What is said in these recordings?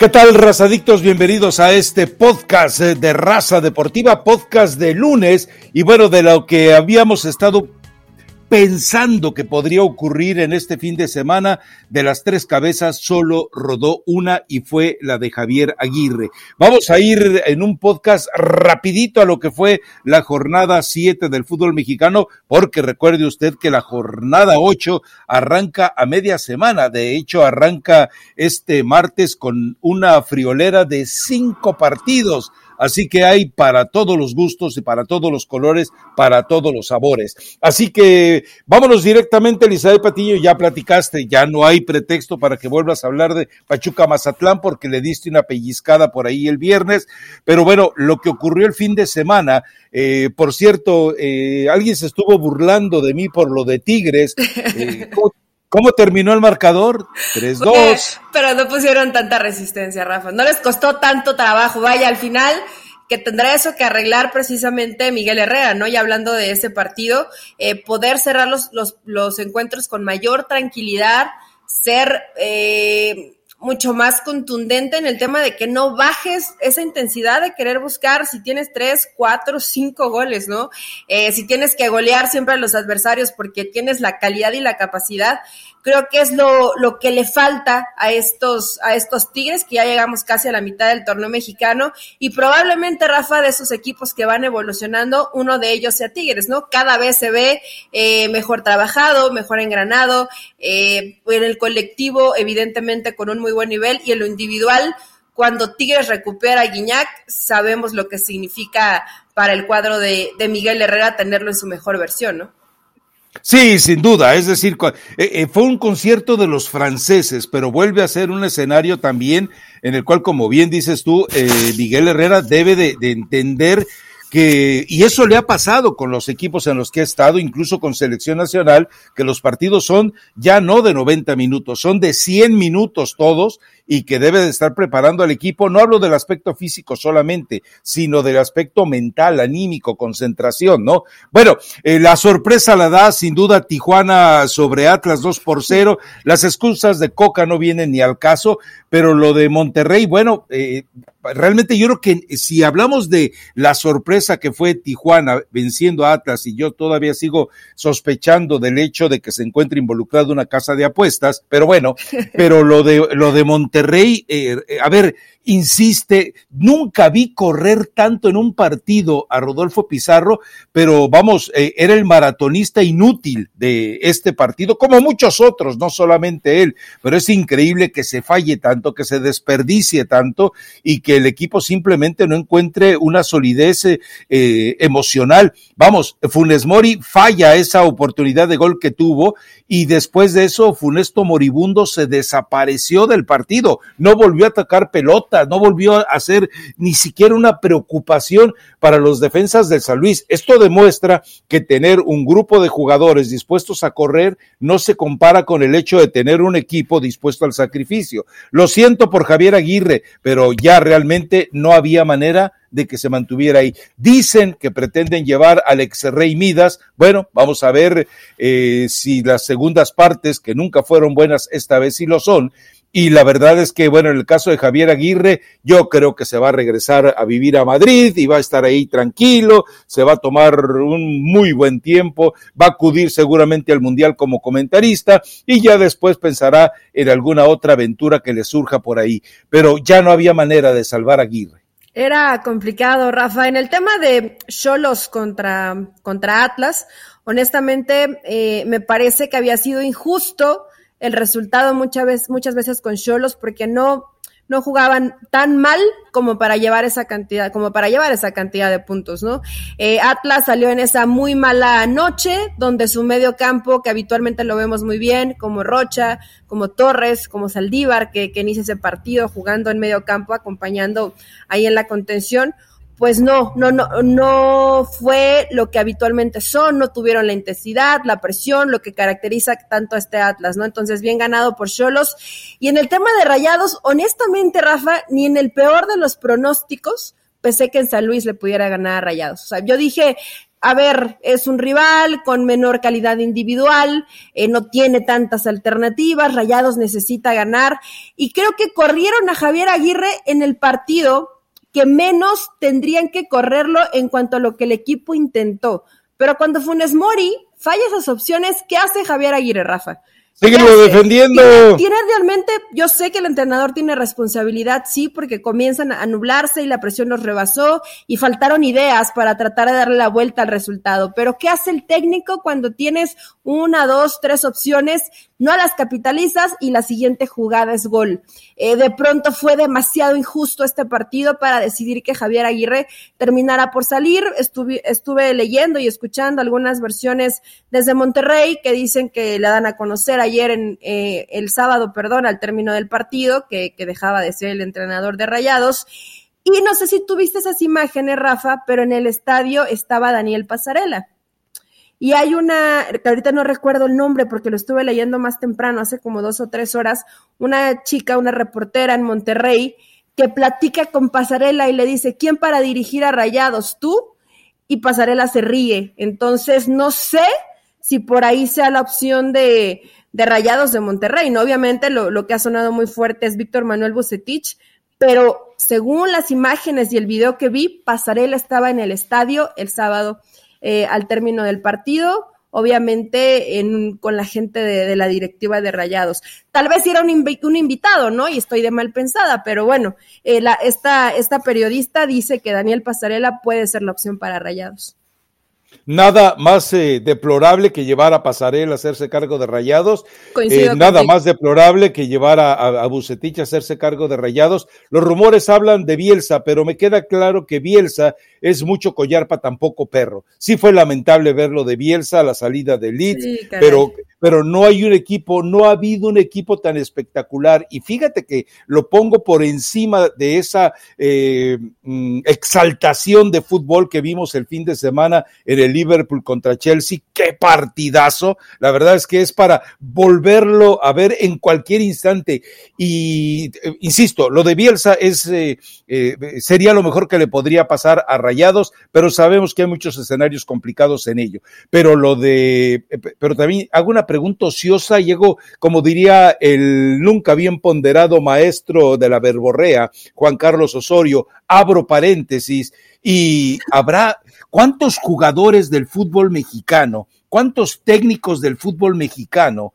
¿Qué tal, razadictos? Bienvenidos a este podcast eh, de Raza Deportiva, podcast de lunes. Y bueno, de lo que habíamos estado pensando que podría ocurrir en este fin de semana, de las tres cabezas solo rodó una y fue la de Javier Aguirre. Vamos a ir en un podcast rapidito a lo que fue la jornada siete del fútbol mexicano, porque recuerde usted que la jornada ocho arranca a media semana, de hecho arranca este martes con una friolera de cinco partidos Así que hay para todos los gustos y para todos los colores, para todos los sabores. Así que vámonos directamente, Elizabeth Patiño, ya platicaste, ya no hay pretexto para que vuelvas a hablar de Pachuca Mazatlán porque le diste una pellizcada por ahí el viernes. Pero bueno, lo que ocurrió el fin de semana, eh, por cierto, eh, alguien se estuvo burlando de mí por lo de Tigres. Eh, ¿Cómo terminó el marcador? 3-2. Pero no pusieron tanta resistencia, Rafa. No les costó tanto trabajo. Vaya, al final que tendrá eso que arreglar precisamente Miguel Herrera, ¿no? Y hablando de ese partido, eh, poder cerrar los, los, los, encuentros con mayor tranquilidad, ser eh, mucho más contundente en el tema de que no bajes esa intensidad de querer buscar si tienes tres, cuatro, cinco goles, ¿no? Eh, si tienes que golear siempre a los adversarios porque tienes la calidad y la capacidad, creo que es lo, lo que le falta a estos, a estos Tigres, que ya llegamos casi a la mitad del torneo mexicano, y probablemente, Rafa, de esos equipos que van evolucionando, uno de ellos sea Tigres, ¿no? Cada vez se ve eh, mejor trabajado, mejor engranado, eh, en el colectivo, evidentemente, con un muy buen nivel, y en lo individual, cuando Tigres recupera a Guiñac, sabemos lo que significa para el cuadro de, de Miguel Herrera tenerlo en su mejor versión, ¿no? Sí, sin duda. Es decir, eh, eh, fue un concierto de los franceses, pero vuelve a ser un escenario también en el cual, como bien dices tú, eh, Miguel Herrera debe de, de entender que, y eso le ha pasado con los equipos en los que ha estado, incluso con selección nacional, que los partidos son ya no de 90 minutos, son de 100 minutos todos y que debe de estar preparando al equipo. No hablo del aspecto físico solamente, sino del aspecto mental, anímico, concentración, ¿no? Bueno, eh, la sorpresa la da sin duda Tijuana sobre Atlas 2 por 0. Las excusas de Coca no vienen ni al caso, pero lo de Monterrey, bueno, eh, realmente yo creo que si hablamos de la sorpresa que fue Tijuana venciendo a Atlas y yo todavía sigo sospechando del hecho de que se encuentre involucrado una casa de apuestas, pero bueno, pero lo de lo de Monterrey, eh, a ver, insiste, nunca vi correr tanto en un partido a Rodolfo Pizarro, pero vamos, eh, era el maratonista inútil de este partido, como muchos otros, no solamente él, pero es increíble que se falle tanto, que se desperdicie tanto y que el equipo simplemente no encuentre una solidez eh, emocional. Vamos, Funes Mori falla esa oportunidad de gol que tuvo y después de eso Funesto Moribundo se desapareció del partido, no volvió a atacar pelota no volvió a ser ni siquiera una preocupación para los defensas del San Luis. Esto demuestra que tener un grupo de jugadores dispuestos a correr no se compara con el hecho de tener un equipo dispuesto al sacrificio. Lo siento por Javier Aguirre, pero ya realmente no había manera de que se mantuviera ahí. Dicen que pretenden llevar al ex rey Midas. Bueno, vamos a ver eh, si las segundas partes, que nunca fueron buenas, esta vez sí lo son, y la verdad es que, bueno, en el caso de Javier Aguirre, yo creo que se va a regresar a vivir a Madrid y va a estar ahí tranquilo, se va a tomar un muy buen tiempo, va a acudir seguramente al Mundial como comentarista y ya después pensará en alguna otra aventura que le surja por ahí. Pero ya no había manera de salvar a Aguirre. Era complicado, Rafa. En el tema de Cholos contra, contra Atlas, honestamente, eh, me parece que había sido injusto el resultado muchas veces, muchas veces con Cholos porque no, no jugaban tan mal como para llevar esa cantidad, como para llevar esa cantidad de puntos, ¿no? Eh, Atlas salió en esa muy mala noche, donde su medio campo, que habitualmente lo vemos muy bien, como Rocha, como Torres, como Saldívar, que, que inicia ese partido jugando en medio campo, acompañando ahí en la contención, pues no, no, no, no fue lo que habitualmente son, no tuvieron la intensidad, la presión, lo que caracteriza tanto a este Atlas, ¿no? Entonces, bien ganado por Cholos. Y en el tema de rayados, honestamente, Rafa, ni en el peor de los pronósticos pensé que en San Luis le pudiera ganar a Rayados. O sea, yo dije, a ver, es un rival con menor calidad individual, eh, no tiene tantas alternativas, Rayados necesita ganar y creo que corrieron a Javier Aguirre en el partido que menos tendrían que correrlo en cuanto a lo que el equipo intentó. Pero cuando Funes Mori falla esas opciones, ¿qué hace Javier Aguirre, Rafa? Síguelo defendiendo. ¿Tiene, realmente, yo sé que el entrenador tiene responsabilidad, sí, porque comienzan a nublarse y la presión los rebasó y faltaron ideas para tratar de darle la vuelta al resultado. Pero ¿qué hace el técnico cuando tienes una, dos, tres opciones? No las capitalizas y la siguiente jugada es gol. Eh, de pronto fue demasiado injusto este partido para decidir que Javier Aguirre terminara por salir. Estuve, estuve leyendo y escuchando algunas versiones desde Monterrey que dicen que le dan a conocer ayer en eh, el sábado, perdón, al término del partido, que, que dejaba de ser el entrenador de Rayados. Y no sé si tuviste esas imágenes, Rafa, pero en el estadio estaba Daniel Pasarela. Y hay una, que ahorita no recuerdo el nombre porque lo estuve leyendo más temprano, hace como dos o tres horas, una chica, una reportera en Monterrey, que platica con Pasarela y le dice, ¿quién para dirigir a Rayados? ¿Tú? Y Pasarela se ríe. Entonces, no sé si por ahí sea la opción de, de Rayados de Monterrey. ¿no? Obviamente lo, lo que ha sonado muy fuerte es Víctor Manuel Bucetich, pero según las imágenes y el video que vi, Pasarela estaba en el estadio el sábado eh, al término del partido, obviamente en, con la gente de, la directiva de Rayados. Tal vez era un, un, invitado, ¿no? Y estoy de mal pensada, pero bueno, eh, la, esta, esta periodista dice que Daniel Pasarela puede ser la opción para Rayados. Nada más eh, deplorable que llevar a Pasarela a hacerse cargo de rayados. Eh, nada más deplorable que llevar a, a, Bucetich a hacerse cargo de rayados. Los rumores hablan de Bielsa, pero me queda claro que Bielsa es mucho collar para tampoco perro. Sí fue lamentable verlo de Bielsa a la salida de Leeds, pero, pero no hay un equipo, no ha habido un equipo tan espectacular. Y fíjate que lo pongo por encima de esa eh, mm, exaltación de fútbol que vimos el fin de semana en el Liverpool contra Chelsea. ¡Qué partidazo! La verdad es que es para volverlo a ver en cualquier instante. Y eh, insisto, lo de Bielsa es, eh, eh, sería lo mejor que le podría pasar a Rayados, pero sabemos que hay muchos escenarios complicados en ello. Pero lo de, eh, pero también hago una pregunta ociosa, llego, como diría el nunca bien ponderado maestro de la verborrea, Juan Carlos Osorio, abro paréntesis, y habrá, ¿cuántos jugadores del fútbol mexicano, cuántos técnicos del fútbol mexicano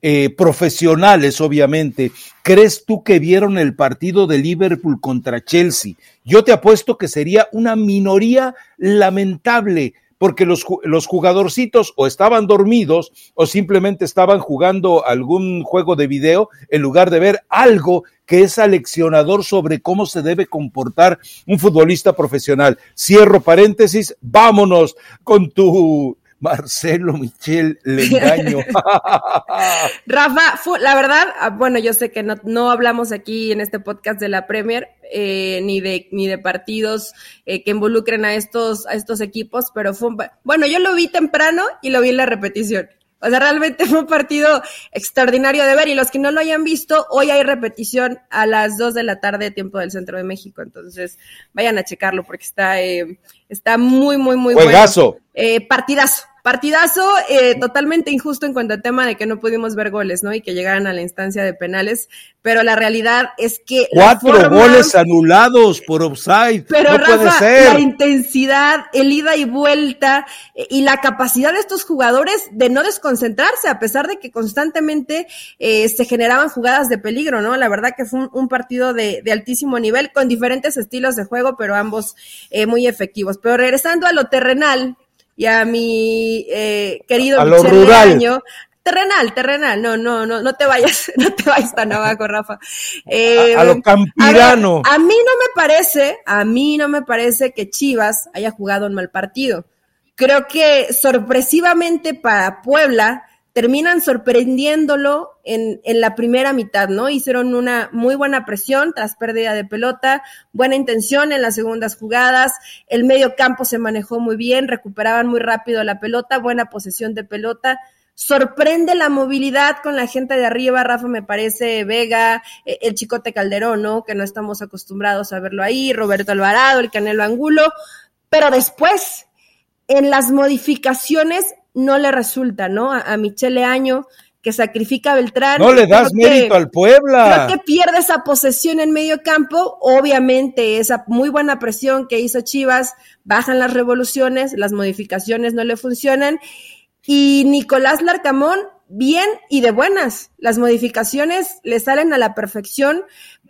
eh, profesionales, obviamente, ¿crees tú que vieron el partido de Liverpool contra Chelsea? Yo te apuesto que sería una minoría lamentable porque los, los jugadorcitos o estaban dormidos o simplemente estaban jugando algún juego de video en lugar de ver algo que es aleccionador sobre cómo se debe comportar un futbolista profesional. Cierro paréntesis, vámonos con tu Marcelo Michel Lengaño. Rafa, la verdad, ah, bueno, yo sé que no, hablamos aquí en este podcast de la Premier, eh, ni de ni de partidos eh, que involucren a estos a estos equipos, pero fue bueno, yo lo vi temprano y lo vi en la repetición. O sea, realmente fue un partido extraordinario de ver y los que no lo hayan visto, hoy hay repetición a las 2 de la tarde, tiempo del centro de México. Entonces, vayan a checarlo porque está, eh, está muy, muy, muy Juegazo. bueno. Eh, partidazo, Partidazo eh, totalmente injusto en cuanto al tema de que no pudimos ver goles, ¿no? Y que llegaran a la instancia de penales, pero la realidad es que... Cuatro goles anulados por offside. Pero Rafa, la intensidad, el ida y vuelta eh, y la capacidad de estos jugadores de no desconcentrarse, a pesar de que constantemente eh, se generaban jugadas de peligro, ¿no? La verdad que fue un, un partido de, de, altísimo nivel, con diferentes estilos de juego, pero ambos eh, muy efectivos. Pero regresando a lo terrenal, y a mi eh, querido a Michel Leaño, terrenal, terrenal, no, no, no, no te vayas, no te vayas tan abajo, Rafa. Eh, a, lo campirano. A, a, mí no me parece, a mí no me parece que Chivas haya jugado un mal partido. Creo que sorpresivamente para Puebla, terminan sorprendiéndolo en, en, la primera mitad, ¿no? Hicieron una muy buena presión tras pérdida de pelota, buena intención en las segundas jugadas, el medio campo se manejó muy bien, recuperaban muy rápido la pelota, buena posesión de pelota. Sorprende la movilidad con la gente de arriba, Rafa, me parece, Vega, e, el Chicote Calderón, ¿no? Que no estamos acostumbrados a verlo ahí, Roberto Alvarado, el Canelo Angulo, pero después en las modificaciones no le resulta, ¿no? A, a Michele Año, que sacrifica a Beltrán. No le das mérito al Puebla. Creo que pierde esa posesión en medio campo. Obviamente, esa muy buena presión que hizo Chivas, bajan las revoluciones, las modificaciones no le funcionan. Y Nicolás Larcamón, bien y de buenas. Las modificaciones le salen a la perfección.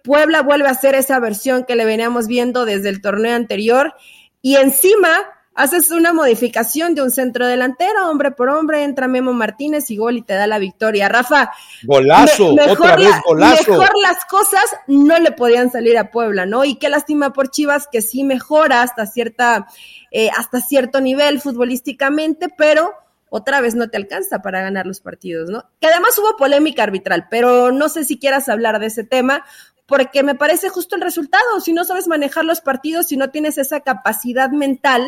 Puebla vuelve a hacer esa versión que le veníamos viendo desde el torneo anterior. Y encima haces una modificación de un centro delantero, hombre por hombre, entra Memo Martínez y gol y te da la victoria. Rafa. Golazo, otra vez golazo. Mejor las cosas no le podían salir a Puebla, ¿no? Y qué lástima por Chivas que sí mejora hasta cierta, eh, hasta cierto nivel futbolísticamente, pero otra vez no te alcanza para ganar los partidos, ¿no? Que además hubo polémica arbitral, pero no sé si quieras hablar de ese tema, porque me parece justo el resultado. Si no sabes manejar los partidos, si no tienes esa capacidad mental,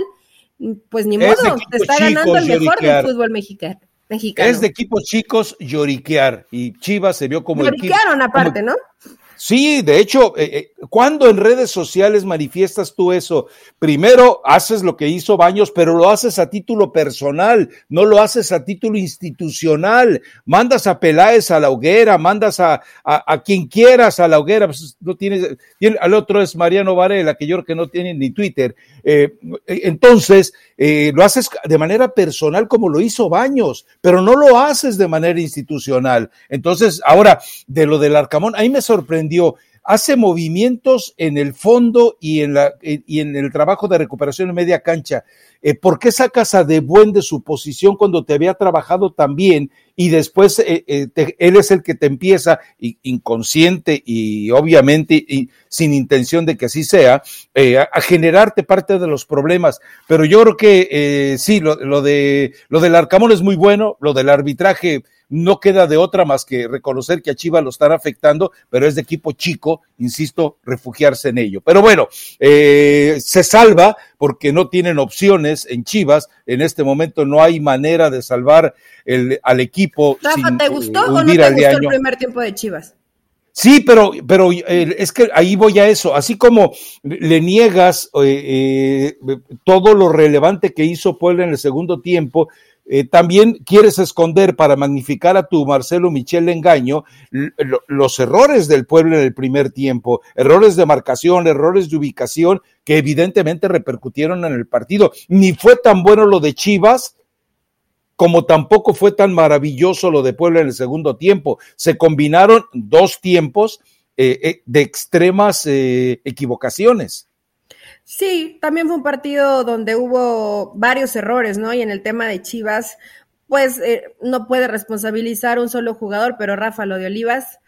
pues ni modo, te está ganando el mejor del fútbol mexicano. Es de equipos chicos lloriquear y Chivas se vio como Lloriquearon aparte, ¿no? Sí, de hecho, eh, eh, cuando en redes sociales manifiestas tú eso? Primero haces lo que hizo Baños, pero lo haces a título personal, no lo haces a título institucional. Mandas a Peláez a la hoguera, mandas a, a, quien quieras a la hoguera. Pues no tienes, al otro es Mariano Varela, que yo creo que no tiene ni Twitter. Eh, entonces, eh, lo haces de manera personal como lo hizo Baños, pero no lo haces de manera institucional. Entonces, ahora, de lo del Arcamón, ahí me sorprendió hace movimientos en el fondo y en, la, y en el trabajo de recuperación en media cancha. Eh, ¿Por qué sacas a De Buen de su posición cuando te había trabajado tan bien y después eh, eh, él es el que te empieza, inconsciente y obviamente y sin intención de que así sea, a, generarte parte de los problemas? Pero yo creo que sí, lo, de, lo del Arcamón es muy bueno, lo del arbitraje no queda de otra más que reconocer que a Chivas lo están afectando, pero es de equipo chico, insisto, refugiarse en ello. Pero bueno, eh, se salva porque no tienen opciones en Chivas. En este momento no hay manera de salvar el, al equipo. Rafa, ¿te gustó o no te gustó el primer tiempo de Chivas? Sí, pero, pero eh, es que ahí voy a eso. Así como le niegas eh, todo lo relevante que hizo Puebla en el segundo tiempo, eh, también quieres esconder para magnificar a tu Marcelo Michel Engaño los errores del pueblo en el primer tiempo, errores de marcación, errores de ubicación que evidentemente repercutieron en el partido. Ni fue tan bueno lo de Chivas como tampoco fue tan maravilloso lo de Puebla en el segundo tiempo. Se combinaron dos tiempos eh, eh, de extremas equivocaciones. Sí, también fue un partido donde hubo varios errores, ¿no? Y en el tema de Chivas, pues eh, no puede responsabilizar un solo jugador, pero Rafa, lo de Olivas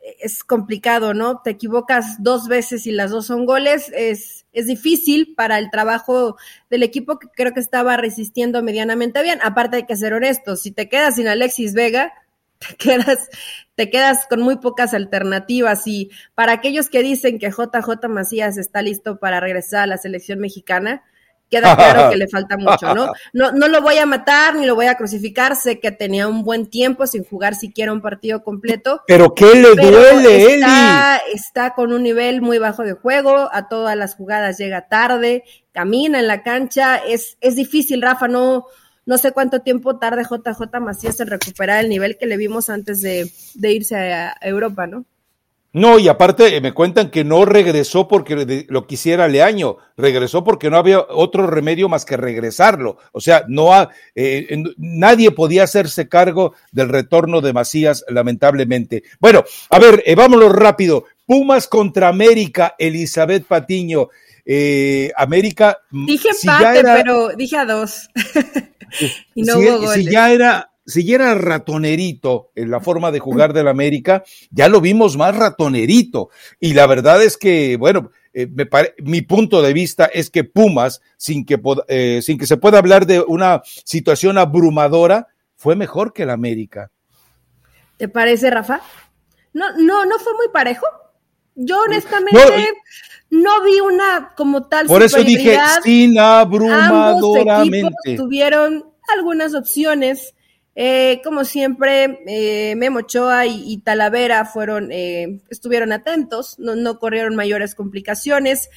eh, es complicado, ¿no? Te equivocas dos veces y las dos son goles, es, es difícil para el trabajo del equipo que creo que estaba resistiendo medianamente bien. Aparte hay que ser honestos, si te quedas sin Alexis Vega, te quedas, te quedas con muy pocas alternativas. Y para aquellos que dicen que JJ Macías está listo para regresar a la selección mexicana, queda claro que le falta mucho, ¿no? ¿no? No lo voy a matar ni lo voy a crucificar, sé que tenía un buen tiempo sin jugar siquiera un partido completo. Pero ¿qué le duele, está, Está con un nivel muy bajo de juego, a todas las jugadas llega tarde, camina en la cancha, es, es difícil, Rafa, no, no sé cuánto tiempo tarde JJ Macías en recuperar el nivel que le vimos antes de, irse a Europa, ¿no? No, y aparte eh, me cuentan que no regresó porque lo quisiera Leaño, regresó porque no había otro remedio más que regresarlo. O sea, no ha, eh, nadie podía hacerse cargo del retorno de Macías, lamentablemente. Bueno, a ver, eh, vámonos rápido. Pumas contra América, Elizabeth Patiño. América. Mm, dije empate, pero dije a dos. y no hubo si ya era si ya era ratonerito en la forma de jugar del América, ya lo vimos más ratonerito. Y la verdad es que, bueno, eh, mi punto de vista es que Pumas, sin que, eh, sin que se pueda hablar de una situación abrumadora, fue mejor que el América. ¿Te parece, Rafa? No, no, no fue muy parejo. Yo honestamente no, vi una como tal. Por eso dije sin abrumadoramente. Ambos tuvieron algunas opciones eh, como siempre, eh, Memo Ochoa y, Talavera fueron, eh, estuvieron atentos, no, no, corrieron mayores complicaciones.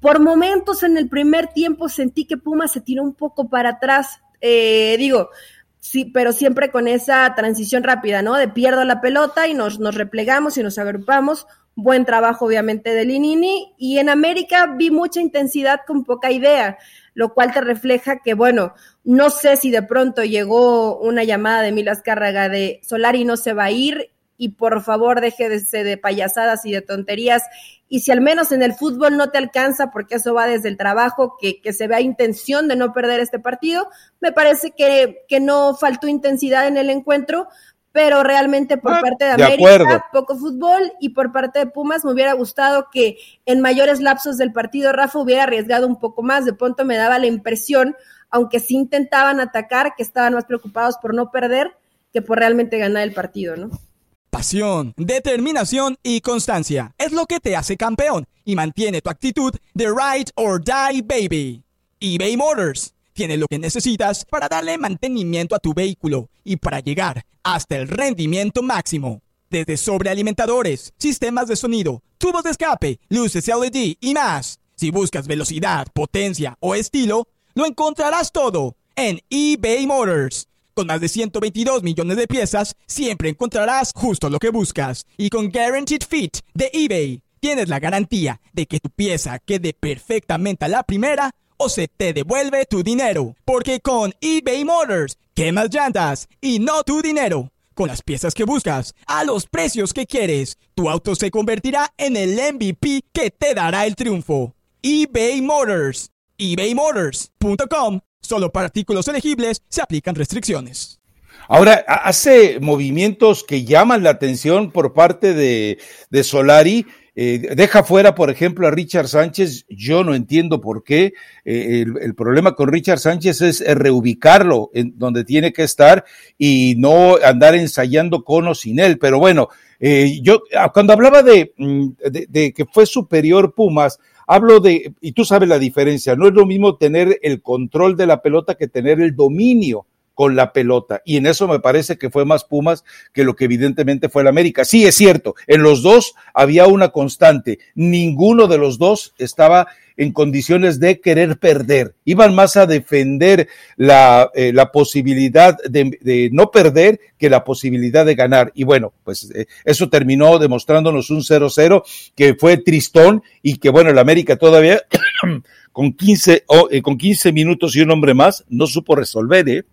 por momentos en el primer tiempo sentí que Pumas se tiró un poco para atrás. Eh, digo, sí, pero siempre con esa transición rápida, ¿no? De pierdo la pelota y nos, nos replegamos y nos agrupamos. Buen trabajo, obviamente, de Linini. Y en América vi mucha intensidad con poca idea, lo cual te refleja que, bueno, no sé si de pronto llegó una llamada de Milas Cárraga de Solari no se va a ir y por favor deje de, de payasadas y de tonterías. Y si al menos en el fútbol no te alcanza, porque eso va desde el trabajo, que, que se vea intención de no perder este partido, me parece que, que no faltó intensidad en el encuentro, pero realmente por ah, parte de América, poco fútbol y por parte de Pumas me hubiera gustado que en mayores lapsos del partido Rafa hubiera arriesgado un poco más, de pronto me daba la impresión, aunque sí intentaban atacar, que estaban más preocupados por no perder que por realmente ganar el partido, ¿no? Pasión, determinación y constancia es lo que te hace campeón y mantiene tu actitud de ride or die baby. eBay Motors tiene lo que necesitas para darle mantenimiento a tu vehículo y para llegar hasta el rendimiento máximo. Desde sobrealimentadores, sistemas de sonido, tubos de escape, luces LED y más. Si buscas velocidad, potencia o estilo, lo encontrarás todo en eBay Motors. Con más de 122 millones de piezas, siempre encontrarás justo lo que buscas. Y con Guaranteed Fit de eBay, tienes la garantía de que tu pieza quede perfectamente a la primera o se te devuelve tu dinero. Porque con eBay Motors, quemas llantas y no tu dinero. Con las piezas que buscas, a los precios que quieres, tu auto se convertirá en el MVP que te dará el triunfo. eBay Motors. ebaymotors.com Solo para artículos elegibles se aplican restricciones. Ahora, hace movimientos que llaman la atención por parte de, Solari. Eh, deja fuera, por ejemplo, a Richard Sánchez. Yo no entiendo por qué. Eh, el, problema con Richard Sánchez es reubicarlo en donde tiene que estar y no andar ensayando con o sin él. Pero bueno, eh, yo ah, cuando hablaba de, mm, de que fue superior Pumas, Hablo de, y tú sabes la diferencia, no es lo mismo tener el control de la pelota que tener el dominio con la pelota. Y en eso me parece que fue más Pumas que lo que evidentemente fue el América. Sí, es cierto, en los dos había una constante. Ninguno de los dos estaba en condiciones de querer perder. Iban más a defender la, eh, posibilidad de, no perder que la posibilidad de ganar. Y bueno, pues eh, eso terminó demostrándonos un 0-0 que fue tristón y que bueno, el América todavía con 15, eh, con 15 minutos y un hombre más no supo resolver, ¿eh?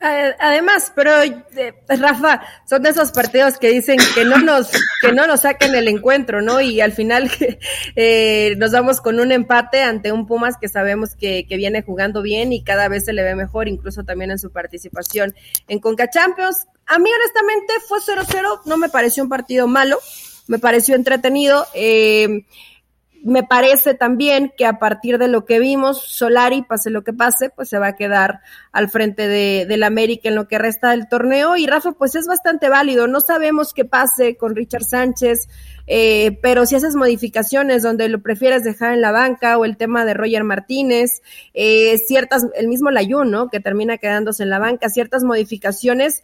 Además, pero eh, Rafa, son de esos partidos que dicen que no nos, que no nos saquen el encuentro, ¿no? Y al final eh, nos vamos con un empate ante un Pumas que sabemos que, que, viene jugando bien y cada vez se le ve mejor, incluso también en su participación en Conca Champions. A mí honestamente fue 0-0, no me pareció un partido malo, me pareció entretenido. Eh, me parece también que a partir de lo que vimos, Solari, pase lo que pase, pues se va a quedar al frente de, del América en lo que resta del torneo. Y Rafa, pues es bastante válido. No sabemos qué pase con Richard Sánchez, eh, pero si haces modificaciones donde lo prefieres dejar en la banca o el tema de Roger Martínez, eh, ciertas, el mismo Layun, ¿no? Que termina quedándose en la banca, ciertas modificaciones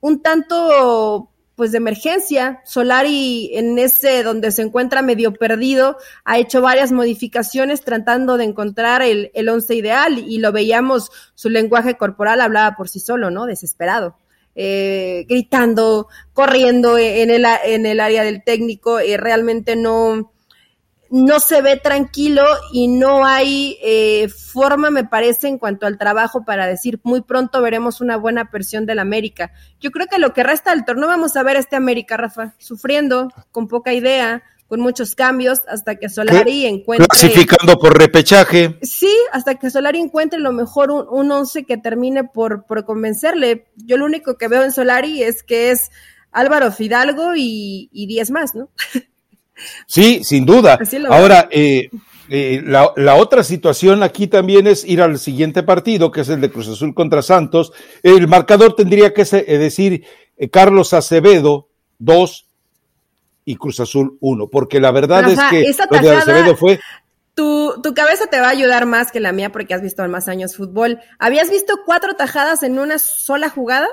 un tanto pues de emergencia. Solari en ese donde se encuentra medio perdido ha hecho varias modificaciones tratando de encontrar el, el once ideal y lo veíamos, su lenguaje corporal hablaba por sí solo, ¿no? Desesperado. Eh, gritando, corriendo en el, en el área del técnico, eh, realmente no, no se ve tranquilo y no hay eh, forma, me parece, en cuanto al trabajo para decir muy pronto veremos una buena versión del América. Yo creo que lo que resta del torneo vamos a ver este América, Rafa, sufriendo, con poca idea, con muchos cambios, hasta que Solari encuentre. Clasificando por repechaje. Sí, hasta que Solari encuentre lo mejor un, un once que termine por, por convencerle. Yo lo único que veo en Solari es que es Álvaro Fidalgo y, y diez más, ¿no? Sí, sin duda. Ahora, eh, eh, la, otra situación aquí también es ir al siguiente partido, que es el de Cruz Azul contra Santos. El marcador tendría que eh, decir Carlos Acevedo 2 y Cruz Azul 1, porque la verdad es que lo de Acevedo fue... Tu, tu, cabeza te va a ayudar más que la mía porque has visto más años fútbol. ¿Habías visto cuatro tajadas en una sola jugada?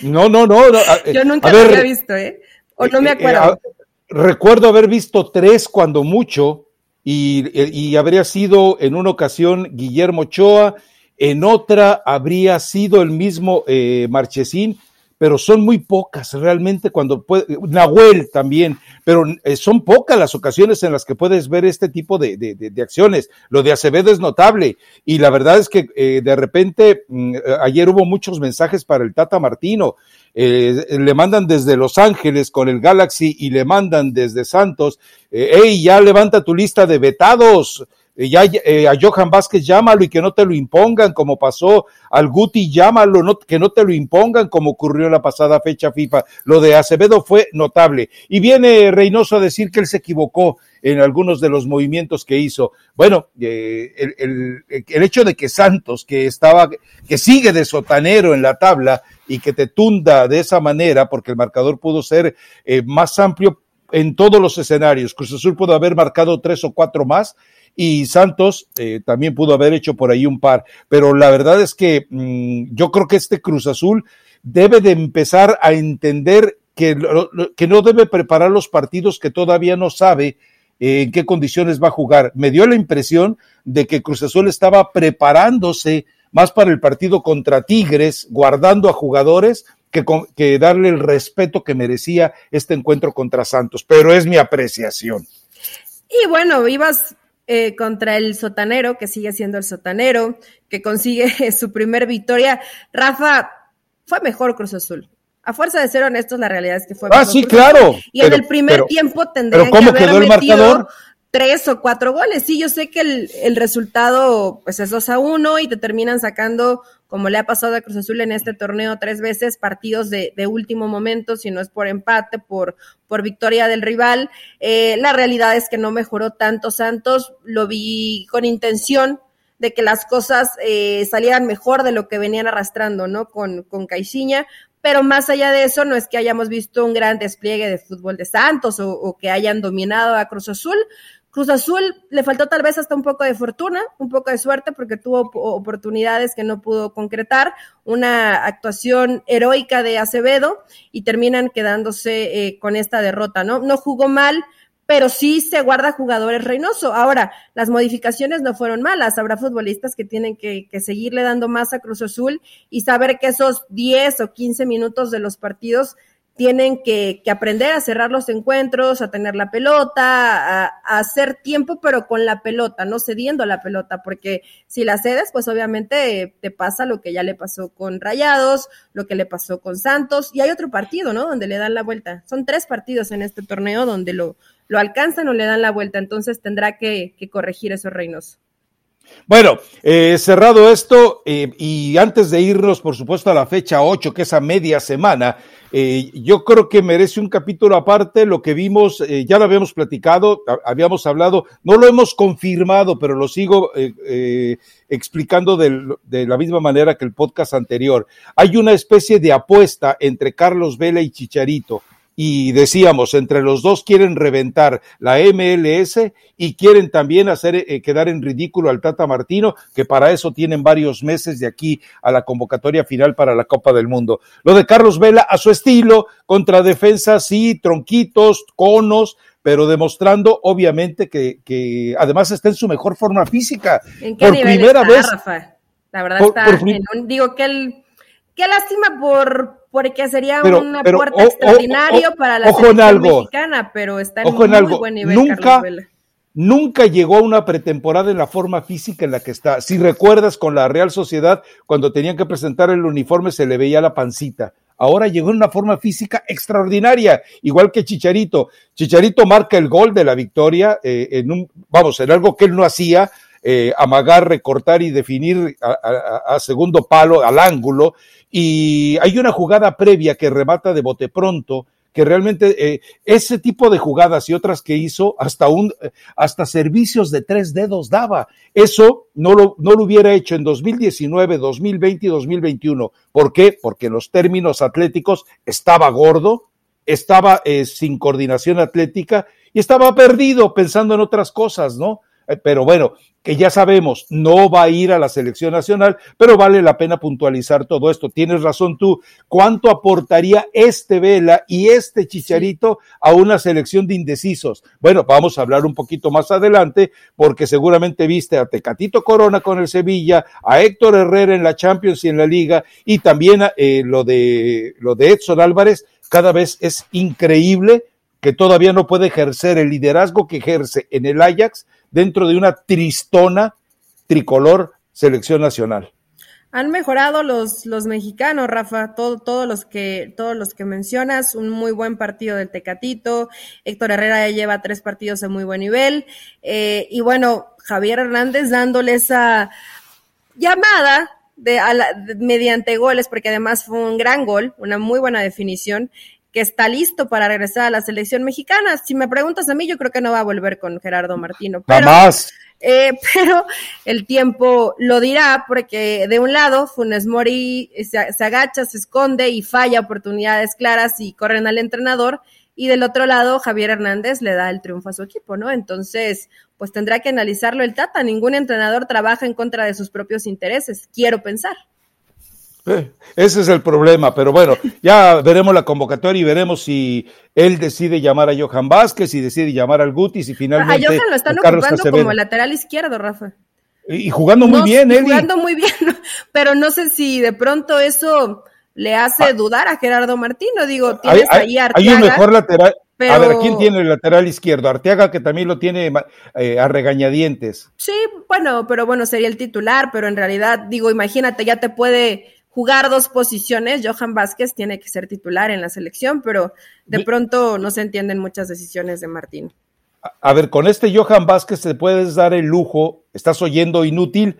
No, no, no. Yo nunca lo había visto, ¿eh? O no me acuerdo recuerdo haber visto tres cuando mucho, y, habría sido en una ocasión Guillermo Ochoa, en otra habría sido el mismo eh, Marchesín, pero son muy pocas realmente cuando puede, Nahuel también, pero eh, son pocas las ocasiones en las que puedes ver este tipo de, acciones. Lo de Acevedo es notable y la verdad es que eh, de repente mm, ayer hubo muchos mensajes para el Tata Martino. Eh, le mandan desde Los Ángeles con el Galaxy y le mandan desde Santos, eh, hey, ya levanta tu lista de vetados ya eh, a Johan Vázquez llámalo y que no te lo impongan, como pasó al Guti, llámalo, que no te lo impongan, como ocurrió la pasada fecha FIFA. Lo de Acevedo fue notable. Y viene Reynoso a decir que él se equivocó en algunos de los movimientos que hizo. Bueno, eh, el, el, hecho de que Santos, que estaba, que sigue de sotanero en la tabla y que te tunda de esa manera, porque el marcador pudo ser eh, más amplio en todos los escenarios. Cruz Azul pudo haber marcado tres o cuatro más y Santos eh, también pudo haber hecho por ahí un par, pero la verdad es que mmm, yo creo que este Cruz Azul debe de empezar a entender que, que no debe preparar los partidos que todavía no sabe eh, en qué condiciones va a jugar. Me dio la impresión de que Cruz Azul estaba preparándose más para el partido contra Tigres, guardando a jugadores que, que darle el respeto que merecía este encuentro contra Santos, pero es mi apreciación. Y bueno, ibas eh, contra el sotanero, que sigue siendo el sotanero, que consigue su primer victoria. Rafa, fue mejor Cruz Azul. A fuerza de ser honestos, la realidad es que fue ah, mejor sí, Cruz claro. Azul. Y pero, en el primer pero, tiempo ¿cómo que haber quedó el metido marcador? Tres o cuatro goles. Sí, yo sé que el, el resultado pues es 2 a 1 y te terminan sacando, como le ha pasado a Cruz Azul en este torneo tres veces, partidos de, de último momento, si no es por empate, por, por victoria del rival. Eh, la realidad es que no mejoró tanto Santos, lo vi con intención de que las cosas eh, salieran mejor de lo que venían arrastrando, ¿no? Con, con Caixinha, pero más allá de eso, no es que hayamos visto un gran despliegue de fútbol de Santos o que hayan dominado a Cruz Azul. Cruz Azul le faltó tal vez hasta un poco de fortuna, un poco de suerte, porque tuvo oportunidades que no pudo concretar, una actuación heroica de Acevedo y terminan quedándose eh, con esta derrota, ¿no? No jugó mal, pero sí se guarda jugadores Reynoso. Ahora, las modificaciones no fueron malas, habrá futbolistas que tienen que, que seguirle dando más a Cruz Azul y saber que esos 10 o 15 minutos de los partidos tienen que, que, aprender a cerrar los encuentros, a tener la pelota, a, hacer tiempo, pero con la pelota, no cediendo la pelota, porque si la cedes, pues obviamente te pasa lo que ya le pasó con Rayados, lo que le pasó con Santos, y hay otro partido, ¿no? Donde le dan la vuelta. Son tres partidos en este torneo donde lo, lo alcanzan o le dan la vuelta, entonces tendrá que corregir esos reinos. Bueno, eh, cerrado esto, eh, y antes de irnos, por supuesto, a la fecha 8, que es a media semana, eh, yo creo que merece un capítulo aparte. Lo que vimos, eh, ya lo habíamos platicado, habíamos hablado, no lo hemos confirmado, pero lo sigo eh, explicando de, de, la misma manera que el podcast anterior. Hay una especie de apuesta entre Carlos Vela y Chicharito y decíamos, entre los dos quieren reventar la MLS y quieren también hacer eh, quedar en ridículo al Tata Martino, que para eso tienen varios meses de aquí a la convocatoria final para la Copa del Mundo. Lo de Carlos Vela a su estilo, contra defensa, sí, tronquitos, conos, pero demostrando obviamente que, que además está en su mejor forma física. ¿En qué por primera está, vez. Rafa? La verdad por, está por, en un, digo que él, qué lástima por porque sería pero, puerta o, o, para la ojo en algo, mexicana, pero está en ojo muy en algo. buen nivel. Nunca, Carlos Vela. nunca llegó a una pretemporada en la forma física en la que está. Si recuerdas con la Real Sociedad, cuando tenían que presentar el uniforme se le veía la pancita. Ahora llegó en una forma física extraordinaria, igual que Chicharito. Chicharito marca el gol de la victoria eh, en un, vamos, en algo que él no hacía, eh, amagar, recortar y definir a, a, a, segundo palo, al ángulo. Y hay una jugada previa que remata de bote pronto, que realmente eh, ese tipo de jugadas y otras que hizo, hasta un, hasta servicios de tres dedos daba. Eso no lo, no lo hubiera hecho en 2019, 2020 y 2021. ¿Por qué? Porque en los términos atléticos estaba gordo, estaba eh, sin coordinación atlética y estaba perdido pensando en otras cosas, ¿no? Eh, pero bueno, que ya sabemos, no va a ir a la selección nacional, pero vale la pena puntualizar todo esto. Tienes razón tú, ¿cuánto aportaría este Vela y este Chicharito a una selección de indecisos? Bueno, vamos a hablar un poquito más adelante, porque seguramente viste a Tecatito Corona con el Sevilla, a Héctor Herrera en la Champions y en la Liga, y también eh, lo, de, lo de Edson Álvarez, cada vez es increíble que todavía no puede ejercer el liderazgo que ejerce en el Ajax dentro de una tristona tricolor selección nacional. Han mejorado los, los mexicanos, Rafa, todo, todos los que, todos los que mencionas, un muy buen partido del Tecatito, Héctor Herrera ya lleva tres partidos de muy buen nivel, eh, y bueno, Javier Hernández dándole esa llamada de, mediante goles, porque además fue un gran gol, una muy buena definición, que está listo para regresar a la selección mexicana. Si me preguntas a mí, yo creo que no va a volver con Gerardo Martino. Pero, más. Eh, pero el tiempo lo dirá, porque de un lado, Funes Mori se, se agacha, se esconde y falla oportunidades claras y corren al entrenador. Y del otro lado, Javier Hernández le da el triunfo a su equipo, ¿no? Entonces, pues tendrá que analizarlo el Tata. Ningún entrenador trabaja en contra de sus propios intereses, quiero pensar. Eh, ese es el problema, pero bueno, ya veremos la convocatoria y veremos si él decide llamar a Johan Vázquez, y decide llamar al Gutis y finalmente. A Johan lo están ocupando como lateral izquierdo, Rafa. Y, jugando muy bien, él. Jugando muy bien, pero no sé si de pronto eso le hace ah. dudar a Gerardo Martino. Digo, tienes ahí a Arteaga. Hay un mejor lateral. A ver, ¿quién tiene el lateral izquierdo? Arteaga, que también lo tiene eh, a regañadientes. Sí, bueno, pero bueno, sería el titular, pero en realidad, digo, imagínate, ya te puede jugar dos posiciones. Johan Vázquez tiene que ser titular en la selección, pero de pronto no se entienden muchas decisiones de Martín. A ver, con este Johan Vázquez te puedes dar el lujo, estás oyendo inútil,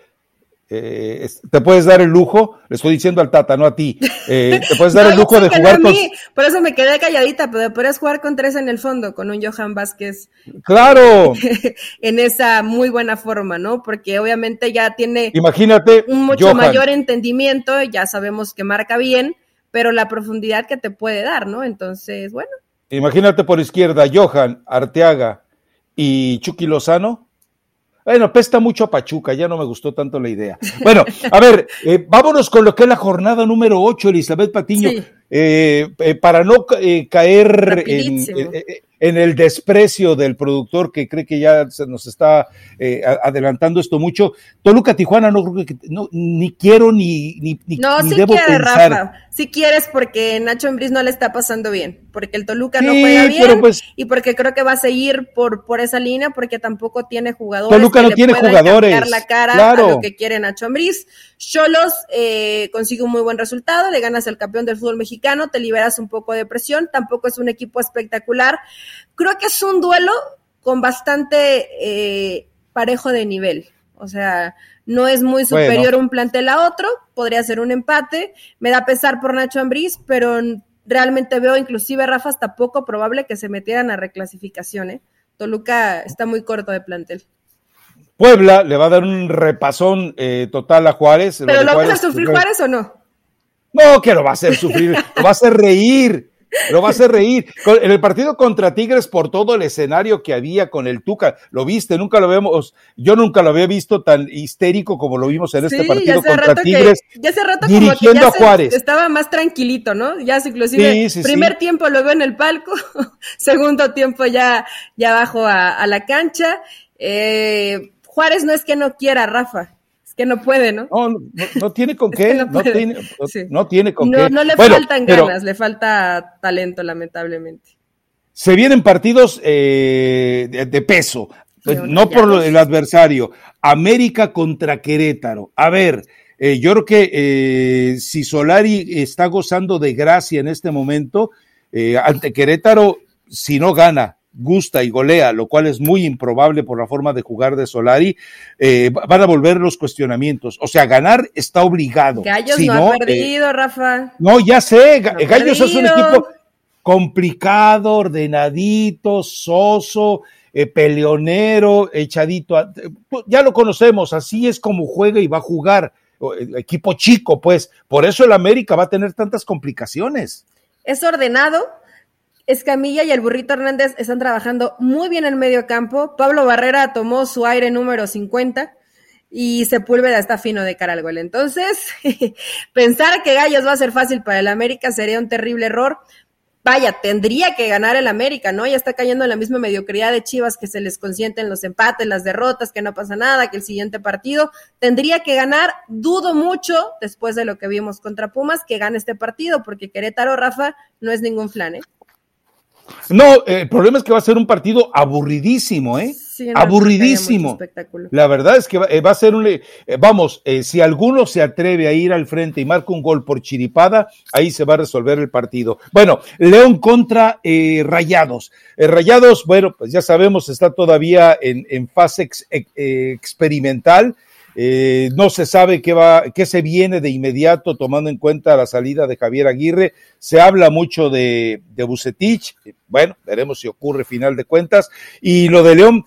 eh, te puedes dar el lujo, le estoy diciendo al Tata, no a ti, eh, te puedes dar el lujo de jugar con... Por eso me quedé calladita, pero puedes jugar con tres en el fondo, con un Johan Vázquez. Claro. en esa muy buena forma, ¿no? Porque obviamente ya tiene Imagínate, un mucho mayor entendimiento, ya sabemos que marca bien, pero la profundidad que te puede dar, ¿no? Entonces, bueno. Imagínate por izquierda, Johan, Arteaga y Chucky Lozano bueno, pesta mucho a Pachuca, ya no me gustó tanto la idea. Bueno, a ver, eh, vámonos con lo que es la jornada número 8, Elizabeth Patiño, eh, eh, para no caer en, en el desprecio del productor que cree que ya se nos está eh, adelantando esto mucho. Toluca Tijuana no creo que no, ni quiero ni ni, no, ni si debo quieres, Rafa, si quieres porque Nacho Embris no le está pasando bien, porque el Toluca no juega bien pues y porque creo que va a seguir por por esa línea porque tampoco tiene jugadores Toluca no tiene jugadores la cara a lo que quiere Nacho Ambriz. Cholos eh, consigue un muy buen resultado, le ganas al campeón del fútbol mexicano, te liberas un poco de presión, tampoco es un equipo espectacular. Creo que es un duelo con bastante eh, parejo de nivel. O sea, no es muy superior un plantel a otro, podría ser un empate. Me da pesar por Nacho Ambriz, pero realmente veo inclusive, Rafa, hasta poco probable que se metieran a reclasificación. ¿eh? Toluca está muy corto de plantel. Puebla le va a dar un repasón eh, total a Juárez. ¿Pero lo, va a sufrir Juárez o no? No, que lo va a hacer sufrir, lo va a hacer reír. Lo va a hacer reír. En el partido contra Tigres, por todo el escenario que había con el Tuca, lo viste, nunca lo vemos, yo nunca lo había visto tan histérico como lo vimos en este partido contra Tigres. ya hace rato dirigiendo como que ya a Juárez. estaba más tranquilito, ¿no? Ya inclusive, primer tiempo lo veo en el palco, segundo tiempo ya, ya bajo a, la cancha. Eh, Juárez no es que no quiera, Rafa que no puede, ¿no? No, no, tiene con qué, no, tiene, no, tiene con qué. No le faltan ganas, le falta talento, lamentablemente. Se vienen partidos eh, de, peso, pues, no por el adversario. América contra Querétaro. A ver, eh, yo creo que eh, si Solari está gozando de gracia en este momento, ante Querétaro, si no gana, gusta y golea, lo cual es muy improbable por la forma de jugar de Solari, eh, van a volver los cuestionamientos. O sea, ganar está obligado. Gallos no, ha perdido, Rafa. No, ya sé, Gallos es un equipo complicado, ordenadito, soso, eh, peleonero, echadito. ya lo conocemos, así es como juega y va a jugar. Equipo chico, pues. Por eso el América va a tener tantas complicaciones. Es ordenado, Escamilla y el Burrito Hernández están trabajando muy bien en medio campo. Pablo Barrera tomó su aire número 50 y Sepúlveda está fino de cara al gol. Entonces, pensar que Gallos va a ser fácil para el América sería un terrible error. Vaya, tendría que ganar el América, ¿no? Ya está cayendo en la misma mediocridad de Chivas que se les consienten los empates, las derrotas, que no pasa nada, que el siguiente partido tendría que ganar. Dudo mucho, después de lo que vimos contra Pumas, que gane este partido, porque Querétaro, Rafa, no es ningún flan, ¿eh? No, el problema es que va a ser un partido aburridísimo, ¿eh? aburridísimo. La verdad es que va, eh, a ser un... Eh, vamos, eh, si alguno se atreve a ir al frente y marca un gol por chiripada, ahí se va a resolver el partido. Bueno, León contra Rayados. Rayados, bueno, pues ya sabemos, está todavía en, fase experimental. Eh, no se sabe qué va, qué se viene de inmediato tomando en cuenta la salida de Javier Aguirre. Se habla mucho de, de Bucetich. Bueno, veremos si ocurre final de cuentas. Y lo de León,